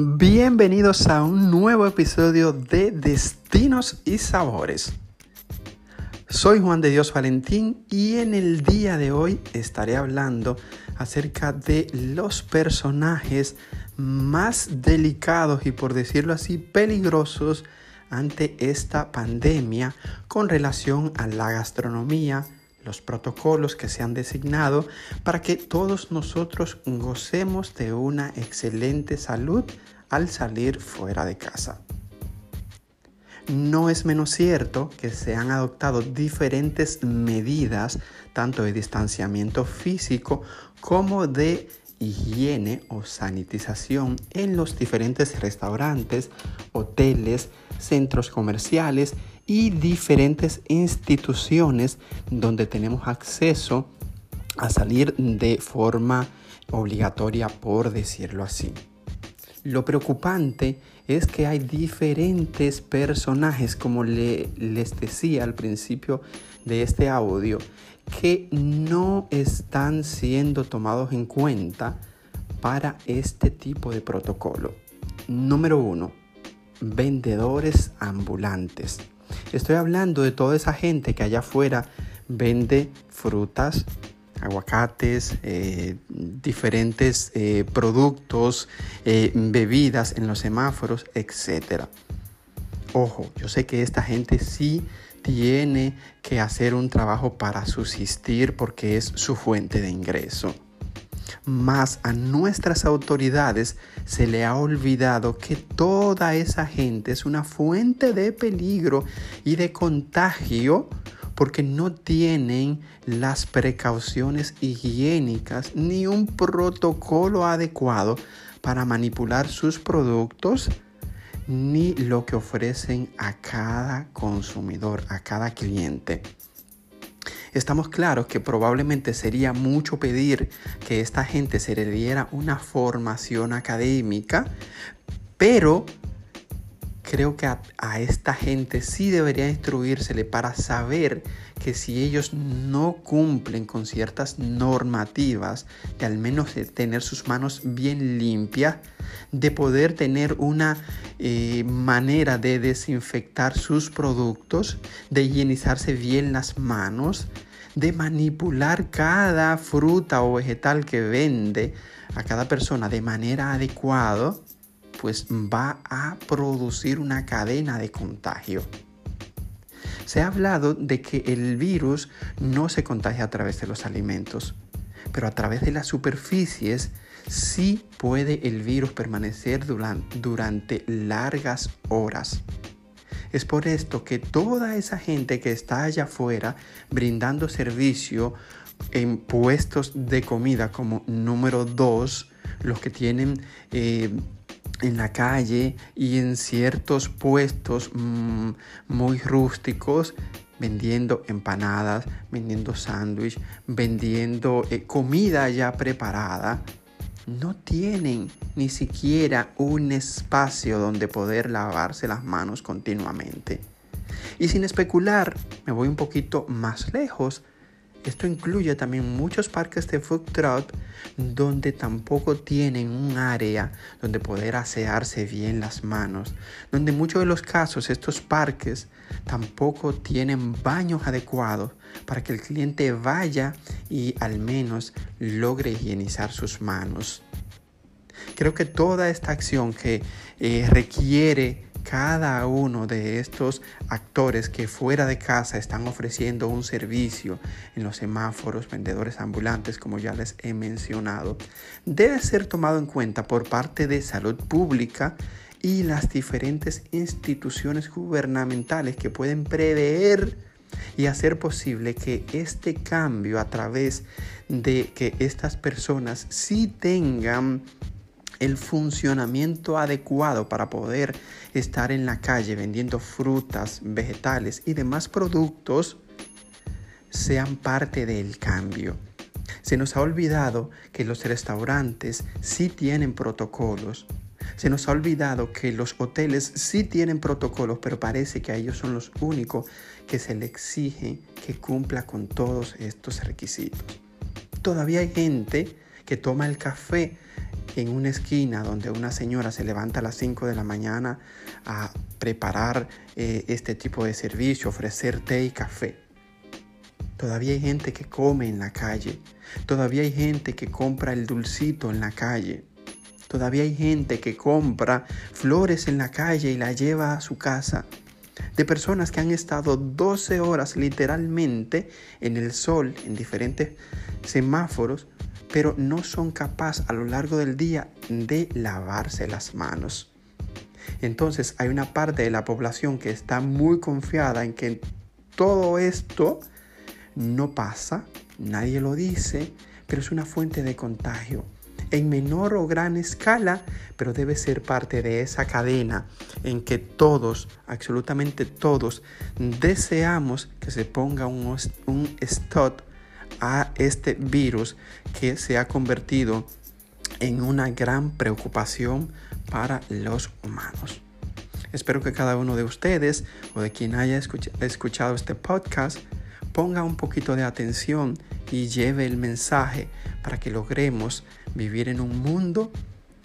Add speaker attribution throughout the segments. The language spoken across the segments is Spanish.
Speaker 1: Bienvenidos a un nuevo episodio de Destinos y Sabores. Soy Juan de Dios Valentín y en el día de hoy estaré hablando acerca de los personajes más delicados y por decirlo así peligrosos ante esta pandemia con relación a la gastronomía, los protocolos que se han designado para que todos nosotros gocemos de una excelente salud al salir fuera de casa. No es menos cierto que se han adoptado diferentes medidas, tanto de distanciamiento físico como de higiene o sanitización en los diferentes restaurantes, hoteles, centros comerciales y diferentes instituciones donde tenemos acceso a salir de forma obligatoria, por decirlo así. Lo preocupante es que hay diferentes personajes, como les decía al principio de este audio, que no están siendo tomados en cuenta para este tipo de protocolo. Número uno, vendedores ambulantes. Estoy hablando de toda esa gente que allá afuera vende frutas, aguacates, eh, diferentes eh, productos, eh, bebidas en los semáforos, etc. Ojo, yo sé que esta gente sí tiene que hacer un trabajo para subsistir porque es su fuente de ingreso. Mas a nuestras autoridades se le ha olvidado que toda esa gente es una fuente de peligro y de contagio porque no tienen las precauciones higiénicas ni un protocolo adecuado para manipular sus productos ni lo que ofrecen a cada consumidor, a cada cliente. Estamos claros que probablemente sería mucho pedir que esta gente se le diera una formación académica, pero creo que a, esta gente sí debería instruírsele para saber que si ellos no cumplen con ciertas normativas, de al menos tener sus manos bien limpias, de poder tener una eh, manera de desinfectar sus productos, de higienizarse bien las manos, de manipular cada fruta o vegetal que vende a cada persona de manera adecuada, pues va a producir una cadena de contagio. Se ha hablado de que el virus no se contagia a través de los alimentos, pero a través de las superficies sí puede el virus permanecer durante, largas horas. Es por esto que toda esa gente que está allá afuera brindando servicio en puestos de comida como número dos, los que tienen eh, en la calle y en ciertos puestos mm, muy rústicos vendiendo empanadas, vendiendo sándwich, vendiendo eh, comida ya preparada, no tienen ni siquiera un espacio donde poder lavarse las manos continuamente. Y sin especular, me voy un poquito más lejos esto incluye también muchos parques de food truck donde tampoco tienen un área donde poder asearse bien las manos, donde en muchos de los casos estos parques tampoco tienen baños adecuados para que el cliente vaya y al menos logre higienizar sus manos. Creo que toda esta acción que eh, requiere cada uno de estos actores que fuera de casa están ofreciendo un servicio en los semáforos, vendedores ambulantes, como ya les he mencionado, debe ser tomado en cuenta por parte de salud pública y las diferentes instituciones gubernamentales que pueden prever y hacer posible que este cambio a través de que estas personas sí tengan el funcionamiento adecuado para poder estar en la calle vendiendo frutas, vegetales y demás productos sean parte del cambio. Se nos ha olvidado que los restaurantes sí tienen protocolos. Se nos ha olvidado que los hoteles sí tienen protocolos, pero parece que a ellos son los únicos que se le exige que cumpla con todos estos requisitos. Todavía hay gente que toma el café en una esquina donde una señora se levanta a las 5 de la mañana a preparar eh, este tipo de servicio, ofrecer té y café. Todavía hay gente que come en la calle. Todavía hay gente que compra el dulcito en la calle. Todavía hay gente que compra flores en la calle y la lleva a su casa. De personas que han estado 12 horas literalmente en el sol, en diferentes semáforos, pero no son capaces a lo largo del día de lavarse las manos. Entonces hay una parte de la población que está muy confiada en que todo esto no pasa, nadie lo dice, pero es una fuente de contagio en menor o gran escala, pero debe ser parte de esa cadena en que todos, absolutamente todos, deseamos que se ponga un, un stop a este virus que se ha convertido en una gran preocupación para los humanos. Espero que cada uno de ustedes o de quien haya escuchado este podcast ponga un poquito de atención y lleve el mensaje para que logremos vivir en un mundo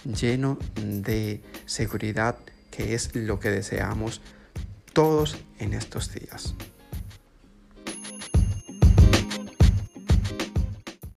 Speaker 1: lleno de seguridad que es lo que deseamos todos en estos días.